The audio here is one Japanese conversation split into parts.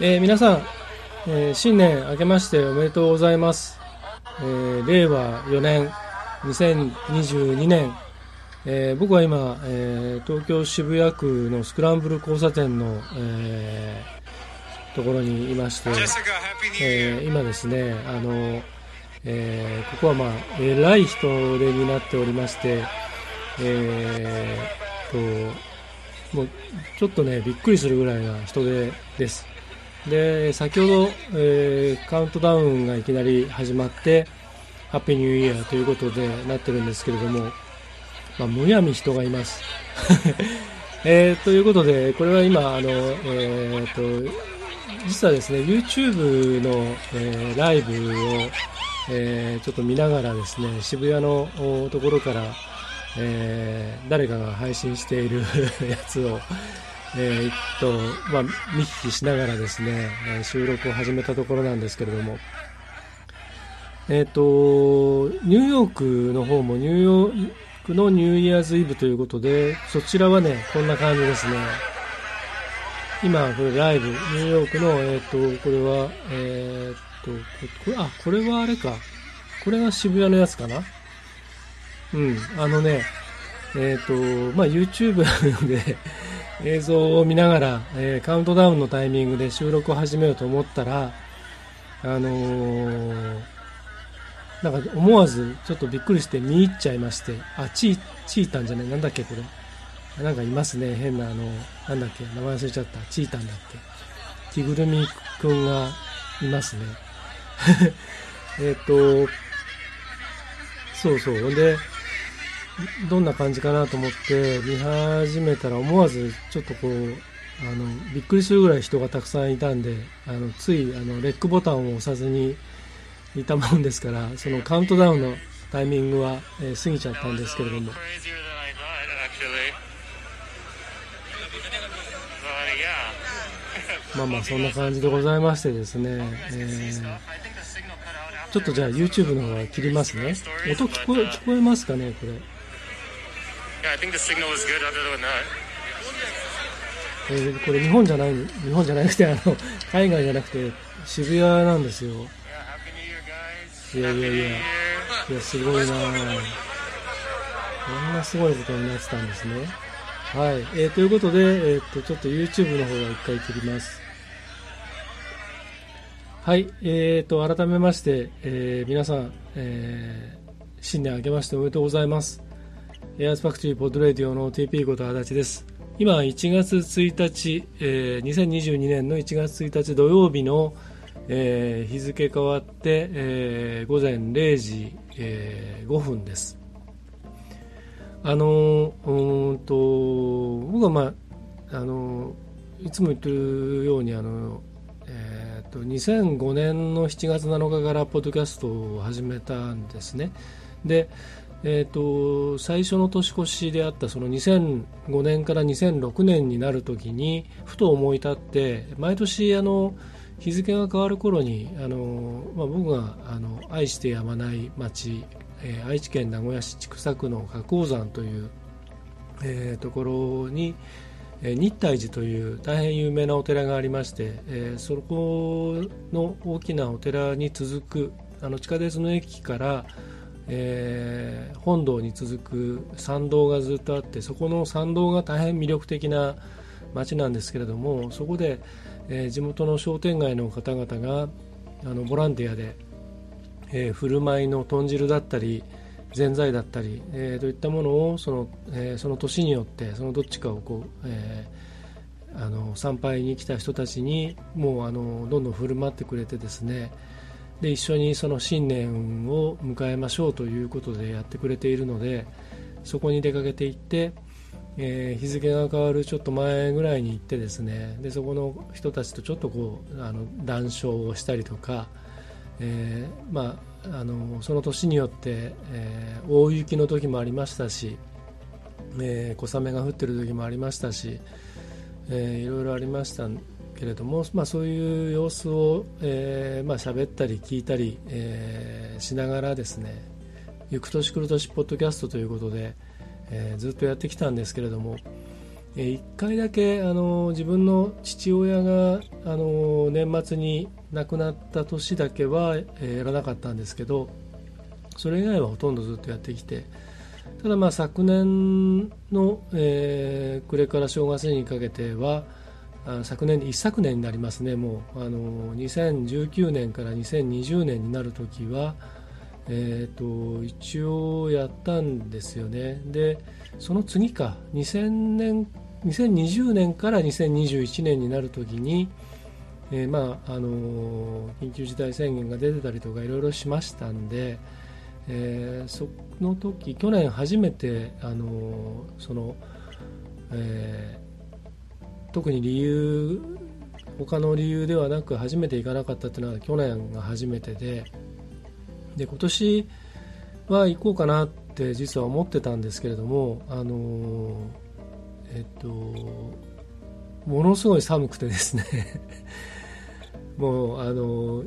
えー、皆さん、えー、新年明けましておめでとうございます。えー、令和4年、2022年、えー、僕は今、えー、東京渋谷区のスクランブル交差点の、えー、ところにいまして、えー、今ですね、あの、えー、ここはまあ、えらい人手になっておりまして、えー、と、もうちょっとね、びっくりするぐらいな人手です。で先ほど、えー、カウントダウンがいきなり始まってハッピーニューイヤーということでなってるんですけれども、まあ、むやみ人がいます。えー、ということで、これは今、あの、えー、と、実はですね、YouTube の、えー、ライブを、え、ちょっと見ながらですね、渋谷のところから、え、誰かが配信している やつを、えー、っと、まあ、見聞きしながらですね、え収録を始めたところなんですけれども、えー、っと、ニューヨークの方もニューヨークのニューイヤーズイブということで、そちらはね、こんな感じですね。今、これライブ、ニューヨークの、えー、っと、これは、えー、っと、これ、あ、これはあれか。これが渋谷のやつかなうん、あのね、えっ、と、まあ、YouTube で映像を見ながら、えー、カウントダウンのタイミングで収録を始めようと思ったら、あのー、なんか思わずちょっとびっくりして見入っちゃいまして、あ、チー、チータンじゃない、なんだっけこれ。なんかいますね、変なあの、なんだっけ、名前忘れちゃった、チータンだって。着ぐるみくんがいますね。えっと、そうそう。ほんで、どんな感じかなと思って見始めたら思わずちょっとこうあのびっくりするぐらい人がたくさんいたんであのついあのレックボタンを押さずにいたもんですからそのカウントダウンのタイミングは、えー、過ぎちゃったんですけれども。まあまあそんな感じでございましてですね、えー、ちょっとじゃあ YouTube の方は切りますね音聞こえ聞こえますかねこれ Yeah, I think the signal was good other than that. えー、これ日本じゃない日本じゃなくてあの海外じゃなくて渋谷なんですよ。いやいやいやいやすごいな。こんなすごいことになってたんですね。はい、えー、ということで、えー、っとちょっと YouTube の方は一回切ります。はい。えー、と改めまして、えー、皆さん、えー、新年明けましておめでとうございますエアースファクトリーポッドレディオの TP こと足立です。今1月1日、えー、2022年の1月1日土曜日の、えー、日付変わって、えー、午前0時、えー、5分です。あのうんと僕はまああのいつも言ってるようにあの、えーと、と2005年の7月7日からポッドキャストを始めたんですね。でえーと、最初の年越しであったその2005年から2006年になるときにふと思い立って毎年あの日付が変わる頃にあの、まあ、僕があの愛してやまない町、えー、愛知県名古屋市千種区の花崗山という、えー、ところに、えー、日体寺という大変有名なお寺がありまして、えー、そこの大きなお寺に続くあの地下鉄の駅からえー、本堂に続く参道がずっとあってそこの参道が大変魅力的な街なんですけれどもそこで、えー、地元の商店街の方々があのボランティアで、えー、振る舞いの豚汁だったりぜんざいだったり、えー、といったものをその,、えー、その年によってそのどっちかをこう、えー、あの参拝に来た人たちにもうあのどんどん振る舞ってくれてですねで一緒にその新年を迎えましょうということでやってくれているのでそこに出かけていって、えー、日付が変わるちょっと前ぐらいに行ってですねでそこの人たちとちょっとこうあの談笑をしたりとか、えー、まあ、あのその年によって、えー、大雪の時もありましたし、え小雨が降ってる時もありましたし、えー、いろいろありましたけれども、まあ、そういう様子を、えーまあ喋ったり聞いたり、えー、しながらですね行く年来る年ポッドキャストということで、えー、ずっとやってきたんですけれども、1回だけあの自分の父親があの年末に亡くなった年だけは、えやらなかったんですけどそれ以外はほとんどずっとやってきてただまあ昨年の、えー、暮れから正月にかけては昨年一昨年になりますね。もうあの2019年から2020年になるときは、えーと、一応やったんですよね。でその次か2000年2020年から2021年になるときに、えー、まああの緊急事態宣言が出てたりとかいろいろしましたんで、えー、その時去年初めてあのその、えー、特に理由他の理由ではなく初めて行かなかったっていうのは去年が初めてでで今年は行こうかなって実は思ってたんですけれどもあのえっとものすごい寒くてですね。もうあの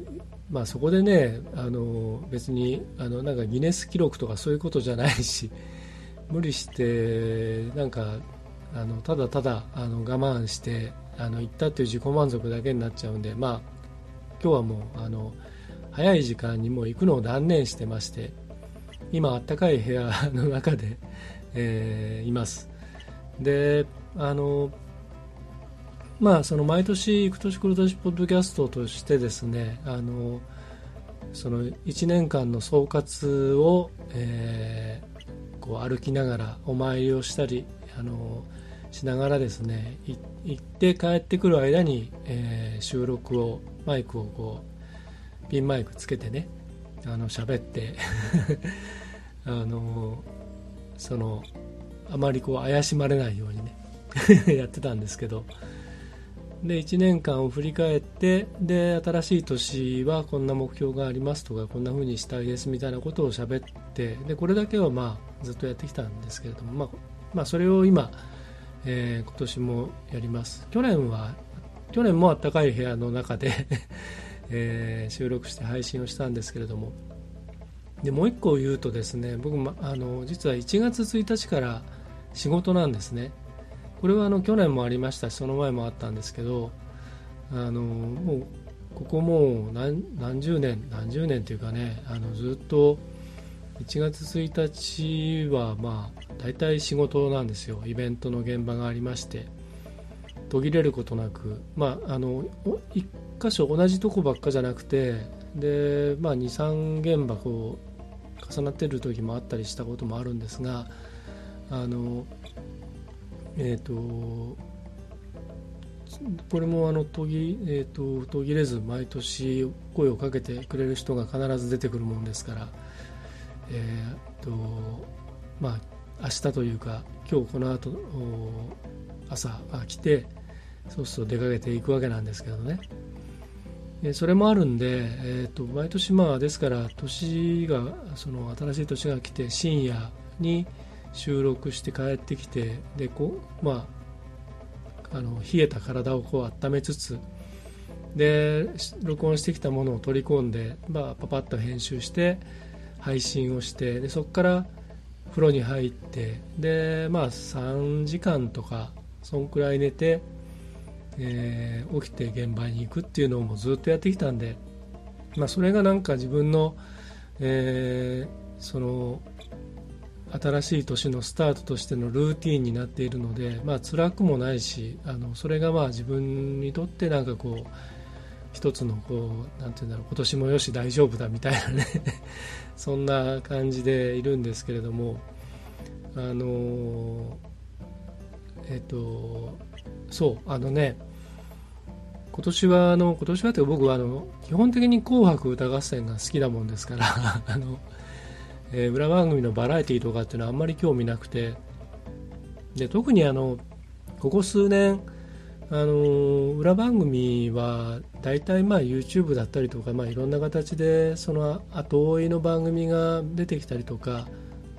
まあ、そこでねあの別にあのなんかギネス記録とかそういうことじゃないし無理してなんかあのただただあの我慢してあの行ったっていう自己満足だけになっちゃうんで、まあ、今日はもうあの早い時間にもう行くのを断念してまして今あったかい部屋 の中で、えー、います。であのまあ、その毎年、行く年来る年ポッドキャストとしてですねあのその1年間の総括を、えー、こう歩きながらお参りをしたりあのしながらですね行って帰ってくる間に、えー、収録をマイクをこうピンマイクつけてねあの喋って あのそのあまりこう怪しまれないようにね やってたんですけど。で1年間を振り返ってで新しい年はこんな目標がありますとかこんな風にしたいですみたいなことを喋ってでこれだけはまあずっとやってきたんですけれども、まあ、まあ、それを今、えー、今年もやります。去年は去年もあったかい部屋の中で えー、収録して配信をしたんですけれども。でもう1個言うとですね僕あの実は1月1日から仕事なんですね。これはあの去年もありました。しその前もあったんですけどあのもうここもう何何十年何十年というかねあのずっと1月1日はまあ大体仕事なんですよ。イベントの現場がありまして。途切れることなく、まあ、あの1箇所同じとこばっかじゃなくてで、まあ、23現場こう重なっている時もあったりしたこともあるんですがあのえっ、ー、とこれもあの途切,、えーと、途切れず毎年声をかけてくれる人が必ず出てくるもんですから、えーとまあ、明日というか今日この後朝来てそうすると出かけていくわけなんですけどね。それもあるんで、えーと、毎年まあですから年がその新しい年が来て深夜に収録して帰ってきてでこう、まあ、あの冷えた体をこう温めつつで録音してきたものを取り込んで、まあ、パパッと編集して配信をしてでそこから風呂に入ってで、まあ、3時間とかそんくらい寝て、えー、起きて現場に行くっていうのをもずっとやってきたんで、まあ、それがなんか自分の、えー、その新しい年のスタートとしてのルーティンになっているので、まあ辛くもないしあのそれがまあ自分にとってなんかこう一つのこうなんていうんだろう今年もよし大丈夫だみたいなね。そんな感じでいるんですけれどもあのえっ、とそうあのね今年はあの今年はって僕はあの基本的に「紅白歌合戦」が好きだもんですから あのえー、裏番組のバラエティーとかっていうのはあんまり興味なくてで特にあのここ数年あの裏番組は大体まあ YouTube だったりとか、まあ、いろんな形でその後追いの番組が出てきたりとか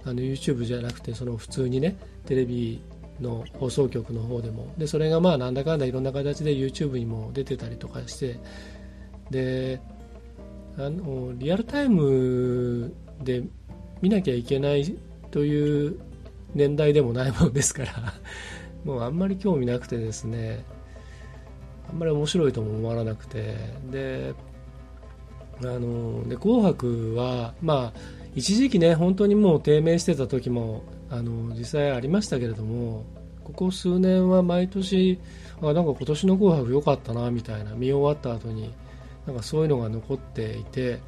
あの YouTube じゃなくてその普通にねテレビの放送局の方でも。でそれがまあなんだかんだいろんな形で YouTube にも出てたりとかしてであのリアルタイムで見なきゃいけないという年代でもないものですからもうあんまり興味なくてですね。あんまり面白いとも思わなくて。であので紅白はまあ一時期ね本当にもう低迷してた時もあの実際ありましたけれどもここ数年は毎年あなんか今年の「紅白」良かったなみたいな見終わった後になんかそういうのが残っていて。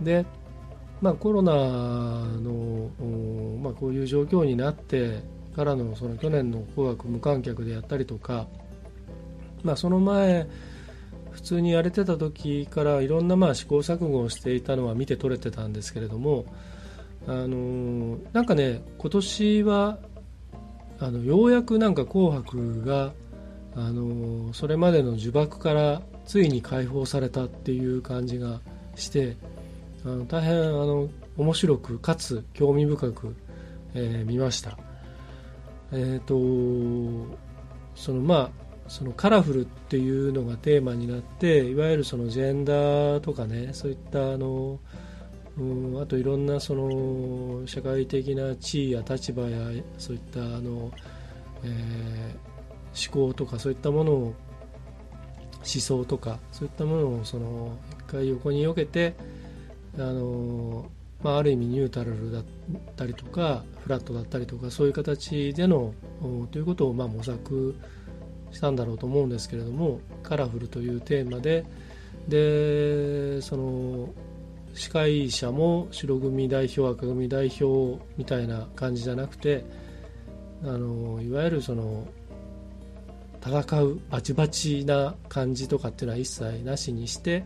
で、まあ、コロナの、まあ、こういう状況になってからのその去年の「紅白」無観客でやったりとか、まあ、その前普通にやれてた時からいろんなまあ試行錯誤をしていたのは見て取れてたんですけれどもあのなんかね今年はあのようやくなんか「紅白が」あのそれまでの呪縛からついに解放されたっていう感じがしてあの大変あの面白くかつ興味深く、えー、見ました。えーとそのまあそのカラフルっていうのがテーマになっていわゆるそのジェンダーとかねそういったあの、うん、あといろんなその社会的な地位や立場やそういったあの、えー、思考とかそういったものを思想とかそういったものをその一回横に避けてあの、まあ、ある意味ニュートラルだったりとかフラットだったりとかそういう形でのということをまあ模索してしたんだろうと思うんですけれどもカラフルというテーマで。でその司会者も白組代表赤組代表みたいな感じじゃなくてあのいわゆるその戦うバチバチな感じとかっていうのは一切なしにして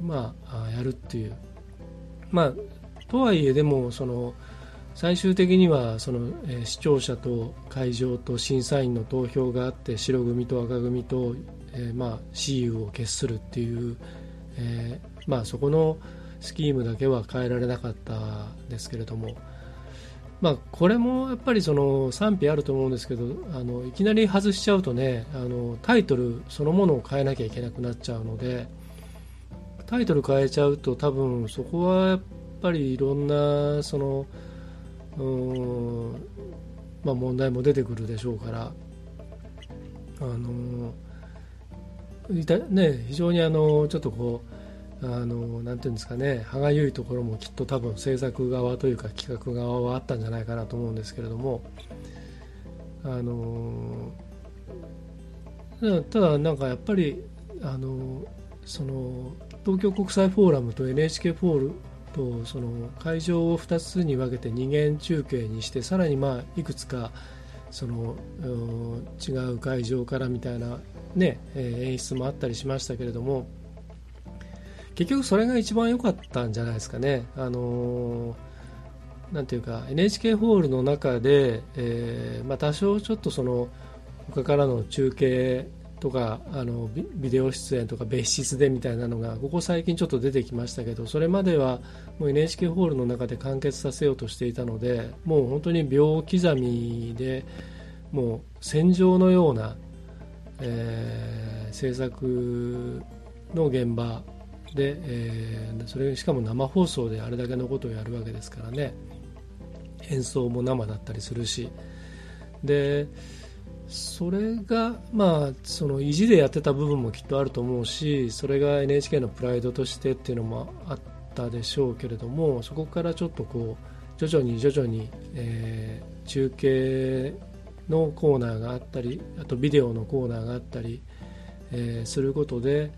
まあやるっていう。まあとはいえでもその最終的にはその、え、視聴者と会場と審査員の投票があって白組と赤組と、えー、まあ、私有を決するっていう、えー、まあ、そこのスキームだけは変えられなかったですけれども、まあ、これもやっぱりその賛否あると思うんですけどあのいきなり外しちゃうとねあのタイトルそのものを変えなきゃいけなくなっちゃうのでタイトル変えちゃうと多分そこはやっぱりいろんなそのうん。まあ、問題も出てくるでしょうから。あのね、非常にあのちょっとこうあのなんていうんですかね。歯がゆいところもきっと多分制作側というか企画側はあったんじゃないかなと思うんですけれども。あのただなんかやっぱりあのその東京国際フォーラムと NHK フォールとその会場を2つに分けて二元中継にしてさらにまあいくつかその違う会場からみたいな、ねえ、演出もあったりしましたけれども結局それが一番良かったんじゃないですかね。あのなんていうか NHK ホールの中で、えーまあ、多少ちょっとその他からの中継とかあのビデオ出演とか別室でみたいなのがここ最近ちょっと出てきましたけどそれまではもう NHK ホールの中で完結させようとしていたのでもう本当に秒刻みでもう戦場のような、えー、制作の現場で、えー、それしかも生放送であれだけのことをやるわけですからね。演奏も生だったりするし。でそれが、まあ、その意地でやってた部分もきっとあると思うしそれが NHK のプライドとしてっていうのもあったでしょうけれどもそこからちょっとこう徐々に徐々に、えー、中継のコーナーがあったりあとビデオのコーナーがあったり、えー、することで、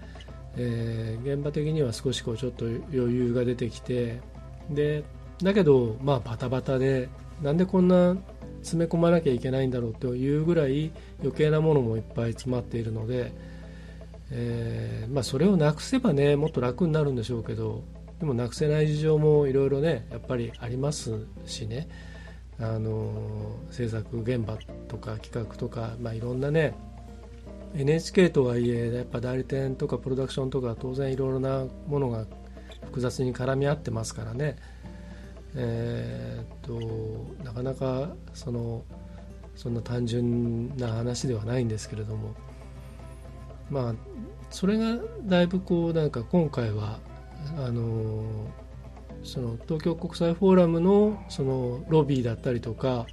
えー、現場的には少しこうちょっと余裕が出てきてでだけど、まあ、バタバタでなんでこんな詰め込まなきゃいけないんだろうというぐらい余計なものもいっぱい詰まっているので、えー、まあ、それをなくせばねもっと楽になるんでしょうけどでもなくせない事情もいろいろねやっぱりありますしね。あの制作現場とか企画とか、まあ、いろんなね NHK とはいえやっぱ代理店とかプロダクションとか当然いろいろなものが複雑に絡み合ってますからね。えー、っとなかなかそのそんな単純な話ではないんですけれどもまあそれがだいぶこうなんか今回はあのその東京国際フォーラムのそのロビーだったりとか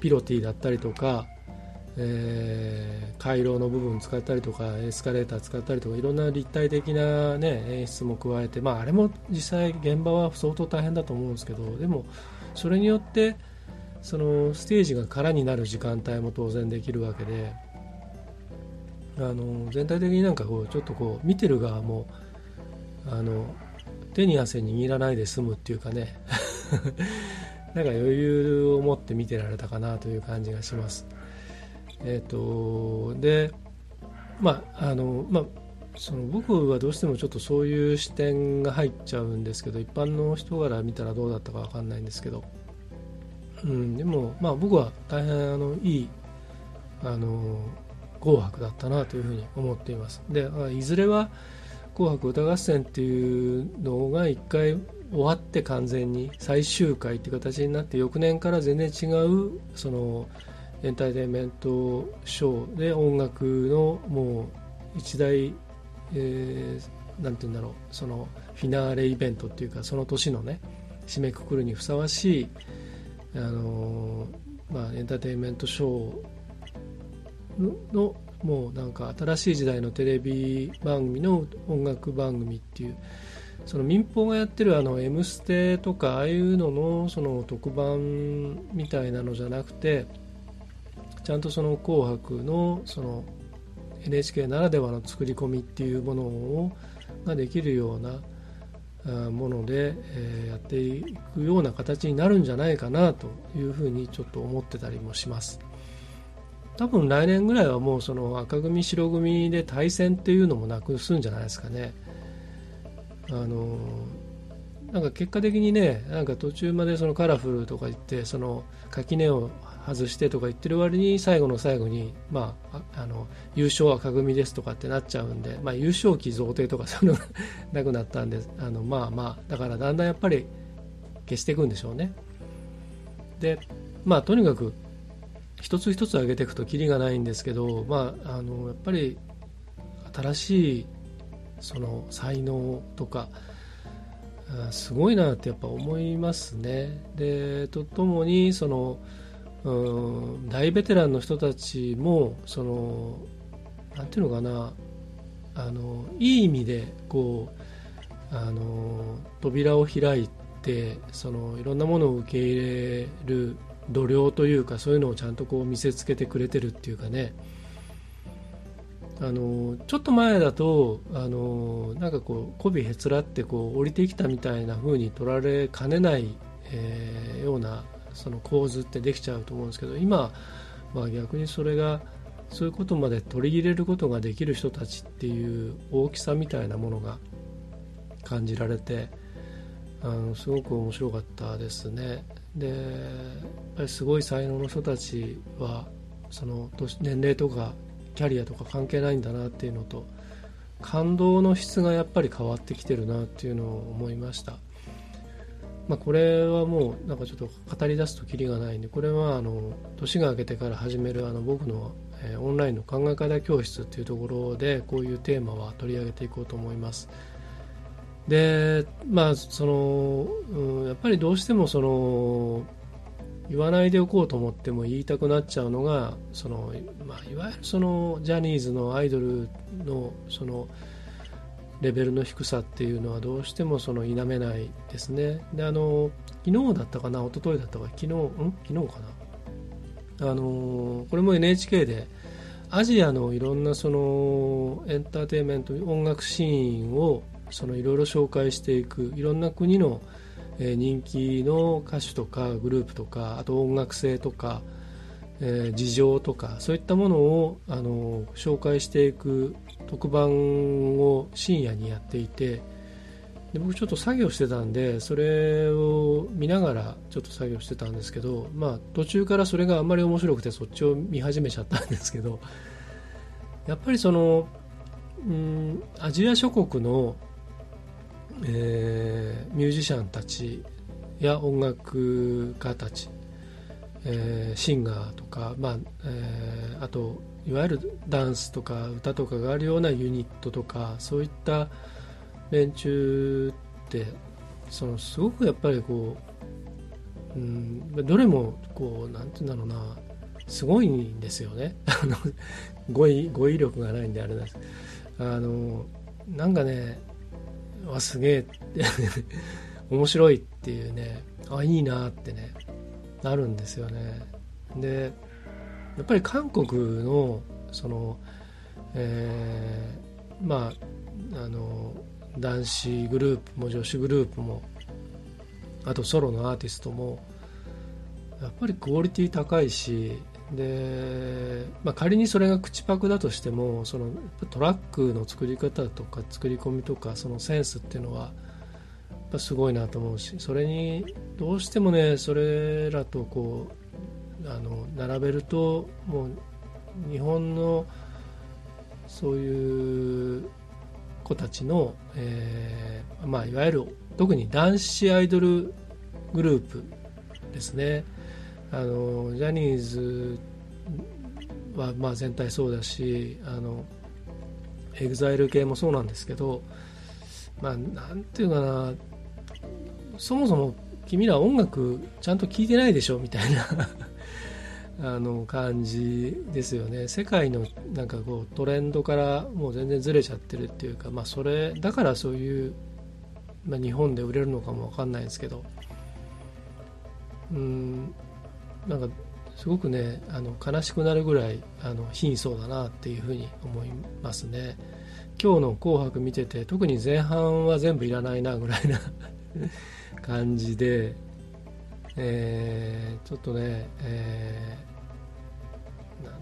ピロティだったりとかえー、回廊の部分使ったりとかエスカレーター使ったりとかいろんな立体的な、ね、演出も加えて、まあ、あれも実際現場は相当大変だと思うんですけどでもそれによってそのステージが空になる時間帯も当然できるわけであの全体的になんかこうちょっとこう見てる側もあの手に汗握らないで済むっていうかね なんか余裕を持って見てられたかなという感じがします。え、ー、とでまああのまあその僕はどうしてもちょっとそういう視点が入っちゃうんですけど一般の人から見たらどうだったか分かんないんですけど、うん、でも、まあ、僕は大変あのいいあの紅白だったなというふうに思っています。でいずれは「紅白歌合戦」っていうのが1回終わって完全に最終回っていう形になって翌年から全然違うそのエンターテインメントショーで音楽のもう一大、えー、なんて言うんだろうそのフィナーレイベントっていうかその年のね締めくくるにふさわしいあのまあ、エンターテインメントショーのもうなんか新しい時代のテレビ番組の音楽番組っていうその民放がやってるあの「M ステ」とかああいうののその特番みたいなのじゃなくてちゃんとその「紅白の」その NHK ならではの作り込みっていうものをができるようなもので、えやっていくような形になるんじゃないかなというふうにちょっと思ってたりもします。多分来年ぐらいはもうその赤組白組で対戦っていうのもなくすんじゃないですかね。あのなんか結果的にねなんか途中までそのカラフルとか言ってその垣根を外してとか言ってる割に最後の最後に、まあ、あの優勝は赤組ですとかってなっちゃうんで、まあ、優勝旗贈呈とかそういうのが なくなったんであのまあまあだからだんだんやっぱり消していくんでしょうねでまあとにかく一つ一つ上げていくときりがないんですけど、まあ、あのやっぱり新しいその才能とかすごいなってやっぱ思いますね。でとともにその大ベテランの人たちもそのなんていうのかなあのいい意味でこうあの扉を開いてそのいろんなものを受け入れる度量というかそういうのをちゃんとこう見せつけてくれてるっていうかね。あのちょっと前だとあのなんかこう媚びへつらってこう降りてきたみたいな風に取られかねない、えー、ようなその構図ってできちゃうと思うんですけど今は逆にそれがそういうことまで取り入れることができる人たちっていう大きさみたいなものが感じられてあのすごく面白かったですね。でやっぱりすごい才能の人たちはその年齢とかキャリアとか関係ないんだなっていうのと感動の質がやっぱり変わってきてるなっていうのを思いました。まあ、これはもうなんかちょっと語り出すときりがないんでこれはあの年が明けてから始めるあの僕の、え、オンラインの考え方教室っていうところでこういうテーマは取り上げていこうと思います。でまあその、うん、やっぱりどうしてもその言わないでおこうと思っても言いたくなっちゃうのがその、まあ、いわゆるそのジャニーズのアイドルのそのレベルの低さっていうのはどうしてもその否めないですね。であの昨日だったかな一昨日だったか昨日ん？昨日かなあのこれも NHK でアジアのいろんなそのエンターテインメント音楽シーンをそのいろいろ紹介していくいろんな国の人気の歌手とかグループとかあと音楽性とかえー、事情とかそういったものをあの紹介していく特番を深夜にやっていてで僕ちょっと作業してたんでそれを見ながらちょっと作業してたんですけど、まあ、途中からそれがあんまり面白くてそっちを見始めちゃったんですけどやっぱりそのうんアジア諸国の、えー、ミュージシャンたちや音楽家たちえー、シンガーとか、まあえー、あといわゆるダンスとか歌とかがあるようなユニットとかそういった連中ってそのすごくやっぱりこう、うん、どれもこうなんて言うんだろうなすごいんですよね。あの語彙語彙力がないんであれなんです。あのなんかねわすげえって 面白いっていうねあいいなってねなるんですよね。でやっぱり韓国のその、えー、まああの男子グループも女子グループもあとソロのアーティストもやっぱりクオリティ高いしで、まあ、仮にそれが口パクだとしてもそのトラックの作り方とか作り込みとかそのセンスっていうのはすごいなと思うしそれにどうしてもねそれらとこうあの並べるともう日本のそういう子たちの、えーまあ、いわゆる特に男子アイドルグループですね。あのジャニーズはまあ全体そうだしあのEXILE 系もそうなんですけどまあなんていうかなそもそも君ら音楽ちゃんと聴いてないでしょみたいな。あの感じですよね。世界のなんかこうトレンドからもう全然ずれちゃってるっていうか、まあ、それだからそういう、まあ、日本で売れるのかも分かんないですけど。うんなんかすごくねあの悲しくなるぐらいあの貧相だなっていうふうに思いますね。今日の「紅白」見てて特に前半は全部いらないなぐらいな感じで、えー、ちょっとね、えー、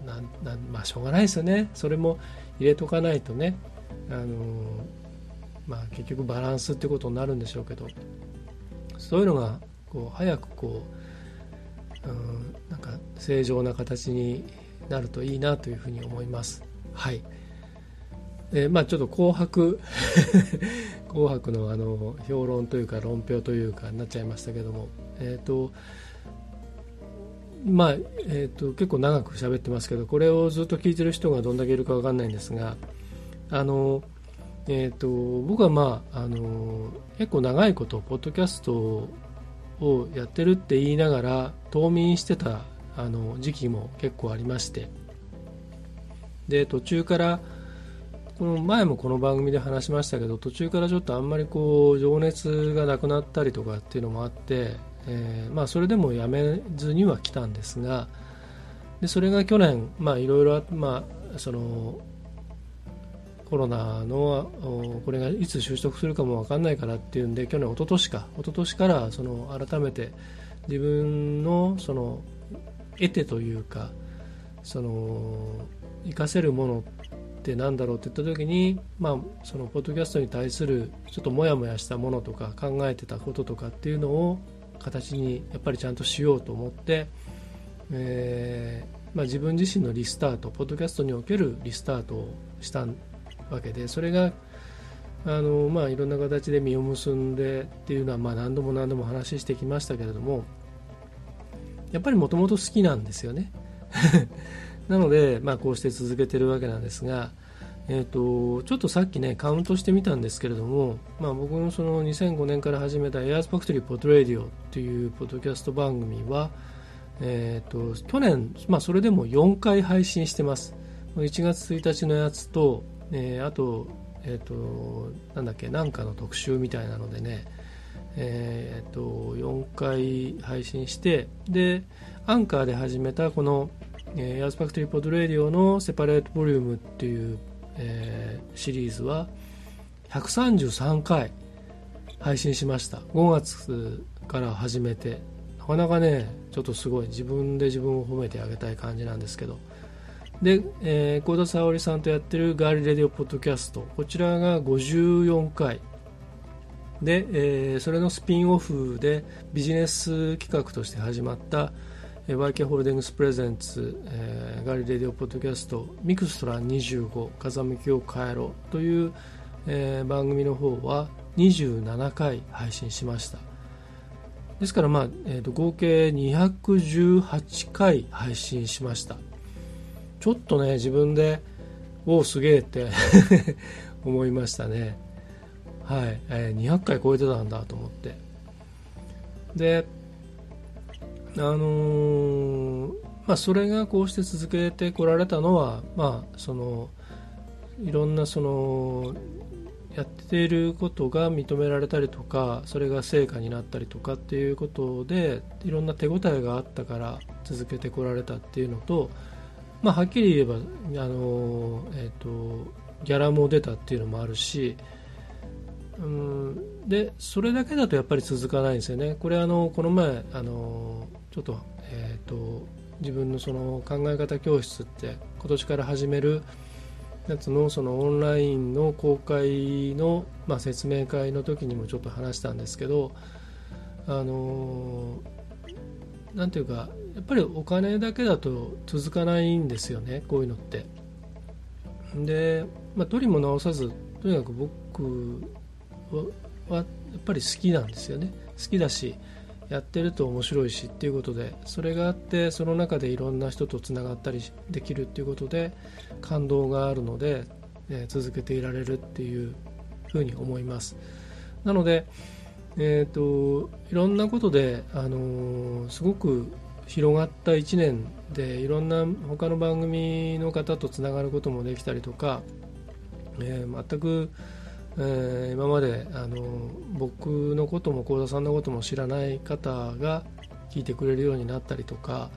ななまあしょうがないですよね。それも入れとかないとね。あのまあ結局バランスってことになるんでしょうけど。そういうのがこう早くこううんなんか正常な形になるといいなというふうに思います。はい。え、まあ、ちょっと紅白。紅白のあの評論というか論評というかになっちゃいましたけども、えーとまあえーと、結構長く喋ってますけどこれをずっと聞いてる人がどんだけいるか分かんないんですがあの、えーと僕は、まあ、あの結構長いことポッドキャストをやってるって言いながら冬眠してたあの時期も結構ありましてで途中からこの前もこの番組で話しましたけど途中からちょっとあんまりこう情熱がなくなったりとかっていうのもあって、えー、まあ、それでもやめずには来たんですがでそれが去年いろいろまあそのコロナのこれがいつ収束するかも分かんないからっていうんで去年、一昨年か一昨年からその改めて自分のその得てというかその活かせるものってなんだろうって言った時に、まあ、そのポッドキャストに対するちょっとモヤモヤしたものとか考えてたこととかっていうのを形にやっぱりちゃんとしようと思って、えーまあ、自分自身のリスタートポッドキャストにおけるリスタートをしたわけでそれがあの、まあ、いろんな形で実を結んでっていうのは、まあ、何度も何度も話してきましたけれどもやっぱりもともと好きなんですよね。なので、まあ、こうして続けてるわけなんですが、えーと、ちょっとさっきねカウントしてみたんですけれども、まあ、僕のその2005年から始めた Airs Factory Pod Radio っていうポッドキャスト番組は、えーと、去年、まあ、それでも4回配信してます。1月1日のやつとえー、あと,、えーと、なんだっけなんかの特集みたいなのでね、えーと、4回配信してでアンカーで始めたこの「えー、ヤースファクトリーポッドレディオ」のセパレートボリュームっていう、えー、シリーズは133回配信しました。5月から始めて。なかなかねちょっとすごい。自分で自分を褒めてあげたい感じなんですけど。で、えー、幸田沙織さんとやってるガーリレディオポッドキャスト。こちらが54回で、えー、それのスピンオフでビジネス企画として始まった YK ホールディングスプレゼンツ、えー、ガリレディオポッドキャストミクストラン25風向きを変えろという、えー、番組の方は27回配信しました。ですから、まあえーと合計218回配信しました。ちょっとね自分でおおすげえって 思いましたね。はい、えー、200回超えてたんだと思って。であのー、まあ、それがこうして続けてこられたのは、まあ、そのいろんなそのやっていることが認められたりとかそれが成果になったりとかっていうことでいろんな手応えがあったから続けてこられたっていうのと、まあ、はっきり言えばあの、えーと、ギャラも出たっていうのもあるしうんでそれだけだとやっぱり続かないんですよね。これあのこの前あのちょっと,、えーと自分のその考え方教室って今年から始めるやつのそのオンラインの公開の、まあ、説明会の時にもちょっと話したんですけどあのなんていうかやっぱりお金だけだと続かないんですよねこういうのってで、まあ、取りも直さずとにかく僕はやっぱり好きなんですよね。好きだしやってると面白いしっていうことでそれがあってその中でいろんな人とつながったりできるっていうことで感動があるので、えー、続けていられるっていうふうに思います。なので、えーと、いろんなことで、あのー、すごく広がった1年でいろんな他の番組の方とつながることもできたりとか、えー、全くえー、今まであの僕のことも幸田さんのことも知らない方が聞いてくれるようになったりとか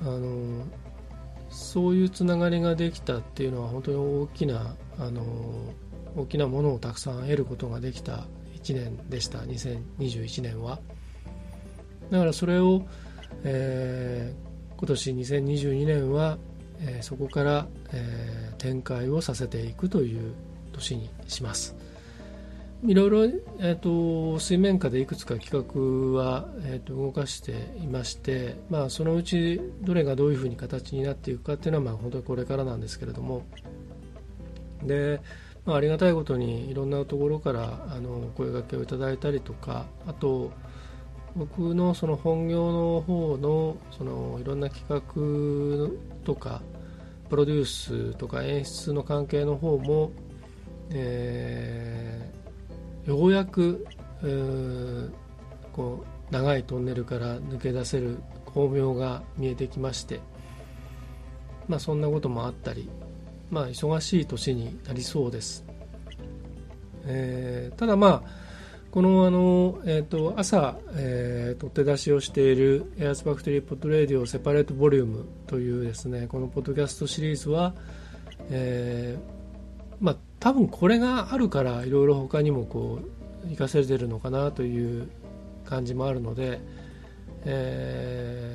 あのそういうつながりができたっていうのは本当に大きなあの大きなものをたくさん得ることができた1年でした2021年は。だからそれを、えー、今年2022年は、えー、そこから、えー、展開をさせていくという年にします。いろいろ、えーと、水面下でいくつか企画は、えーと、動かしていまして、まあ、そのうちどれがどういうふうに形になっていくかっていうのは、まあ、本当にこれからなんですけれどもで、まあ、ありがたいことにいろんなところからあの声がけをいただいたりとかあと僕のその本業の方のそのいろんな企画とかプロデュースとか演出の関係の方もえー、ようやく、えー、こう長いトンネルから抜け出せる巧妙が見えてきまして、まあ、そんなこともあったり、まあ、忙しい年になりそうです、えー、ただまあこのあの、えーと、朝、えー、取って出しをしている Airs Factory Pod Radio Separate Volume というですねこのポッドキャストシリーズは、えーまあ、多分これがあるからいろいろ他にもこう活かせてるのかなという感じもあるので、え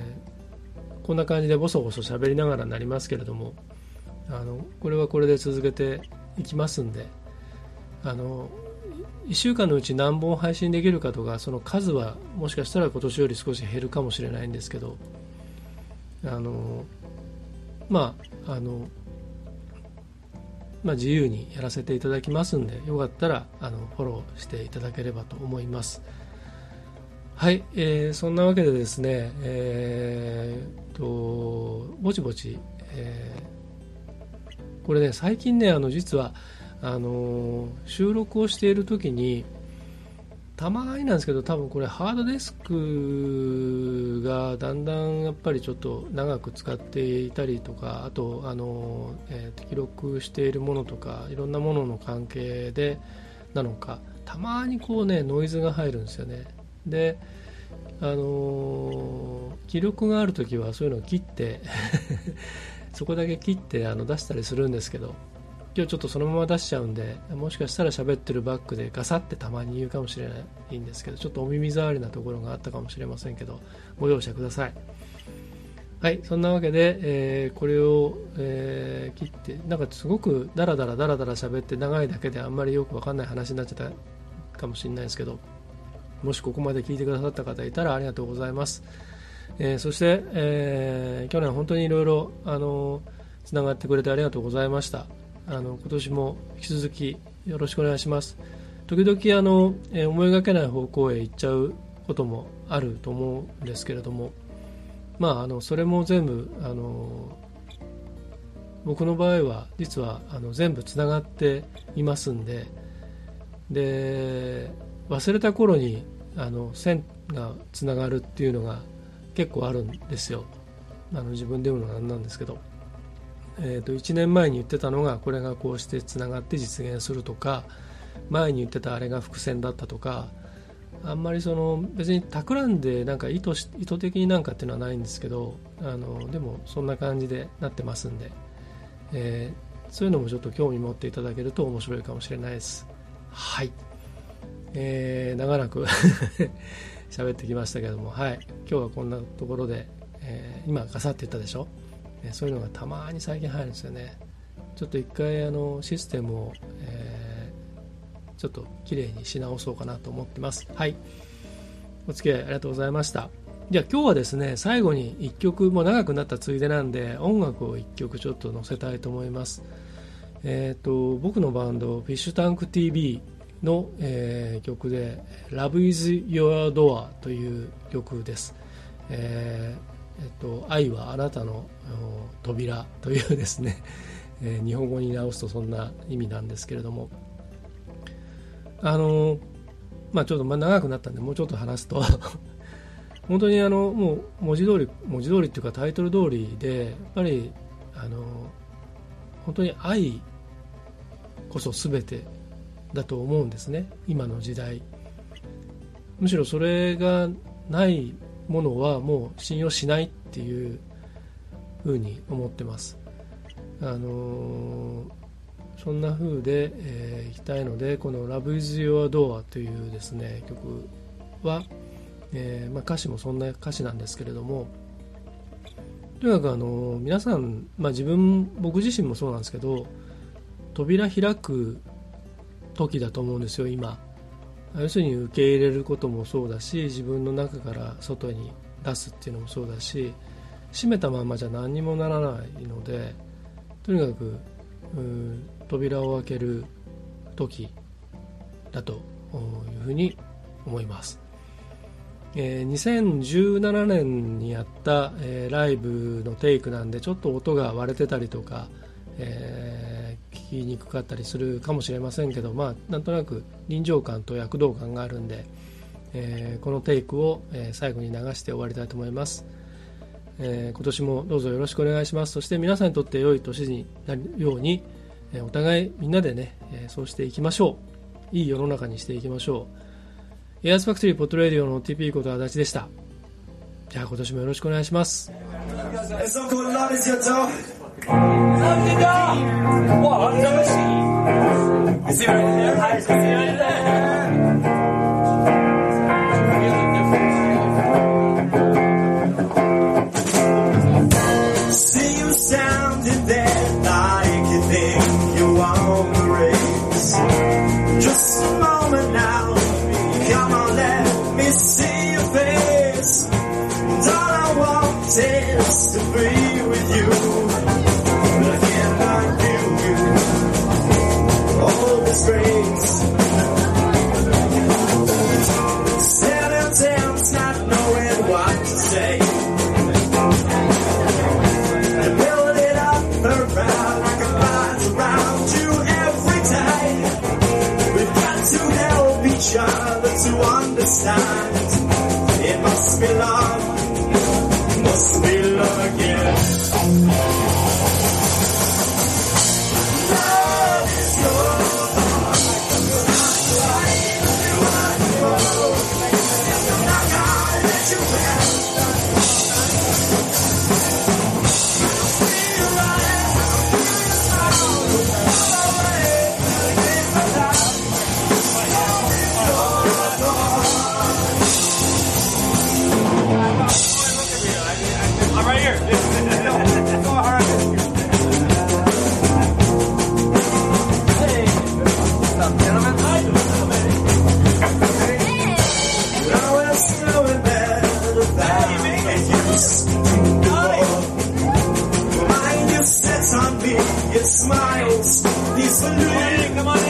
ー、こんな感じでボソボソ喋りながらなりますけれどもあのこれはこれで続けていきますんであの1週間のうち何本配信できるかとかその数はもしかしたら今年より少し減るかもしれないんですけどあのまああのまあ、自由にやらせていただきますんでよかったらあのフォローしていただければと思います。はい、えー、そんなわけでですねえー、とぼちぼち、えー、これね最近ねあの実はあの収録をしている時にたまになんですけど多分これハードディスクがだんだんやっぱりちょっと長く使っていたりとかあとあの、えー、記録しているものとかいろんなものの関係でなのかたまにこうねノイズが入るんですよね。であの記録がある時はそういうのを切って そこだけ切ってあの出したりするんですけど今日ちょっとそのまま出しちゃうんでもしかしたら喋ってるバックでガサってたまに言うかもしれないんですけどちょっとお耳障りなところがあったかもしれませんけどご容赦ください。はいそんなわけで、えー、これを、えー、切ってなんかすごくダラダラダラダラ喋って長いだけであんまりよくわかんない話になっちゃったかもしれないですけどもしここまで聞いてくださった方いたらありがとうございます、えー、そして、え去年本当にいろいろあのつながってくれてありがとうございました。あの今年も引き続きよろしくお願いします。時々あの、え思いがけない方向へ行っちゃうこともあると思うんですけれどもまああのそれも全部あの僕の場合は実はあの全部つながっていますんでで忘れた頃にあの線がつながるっていうのが結構あるんですよ。あの自分で言うのはなんなんですけど、えー、と1年前に言ってたのがこれがこうしてつながって実現するとか前に言ってたあれが伏線だったとかあんまりその別に企んでなんか意図し意図的になんかっていうのはないんですけどあのでもそんな感じでなってますんで、えー、そういうのもちょっと興味持っていただけると面白いかもしれないです。はい、えー、長らく 喋ってきましたけどもはい。今日はこんなところで、えー、今ガサって言ったでしょ、えそういうのがたまに最近入るんですよねちょっと一回あのシステムを、えーちょっと綺麗にし直そうかなと思ってます。はい。お付き合いありがとうございました。じゃあ今日はですね、最後に1曲、も長くなったついでなんで、音楽を1曲ちょっと載せたいと思います。えっ、ー、と、僕のバンド、フィッシュタンク TV の、えー、曲で、Love is Your Door という曲です。えー、えっと、愛はあなたの扉というですね、え、日本語に直すとそんな意味なんですけれども、あのまあちょっと長くなったんでもうちょっと話すと。本当にあのもう文字通り文字通りっていうかタイトル通りでやっぱりあの本当に愛こそ全てだと思うんですね。今の時代。むしろそれがないものはもう信用しないっていうふうに思ってます。あのそんな風で、えー、いきたいのでこの「Love is Your Door」というですね曲は、えーまあ、歌詞もそんな歌詞なんですけれどもとにかくあの皆さん、まあ、自分僕自身もそうなんですけど扉開く時だと思うんですよ今。要するに受け入れることもそうだし自分の中から外に出すっていうのもそうだし閉めたままじゃ何にもならないのでとにかく扉を開ける時だというふうに思います、えー、2017年にやった、えー、ライブのテイクなんでちょっと音が割れてたりとか、えー、聞きにくかったりするかもしれませんけどまあなんとなく臨場感と躍動感があるんで、えー、このテイクを、え、最後に流して終わりたいと思います、えー、今年もどうぞよろしくお願いしますそして皆さんにとって良い年になるようにえお互いみんなでね、えそうしていきましょう。いい世の中にしていきましょう。エアースファクトリーポットレディオの TP こと足立でした。じゃあ今年もよろしくお願いします。 감사합니다. 와, 장씨. See you right there. Hi, see you right there. Understand. It must be love, must be love. big, it smiles. He's saluting.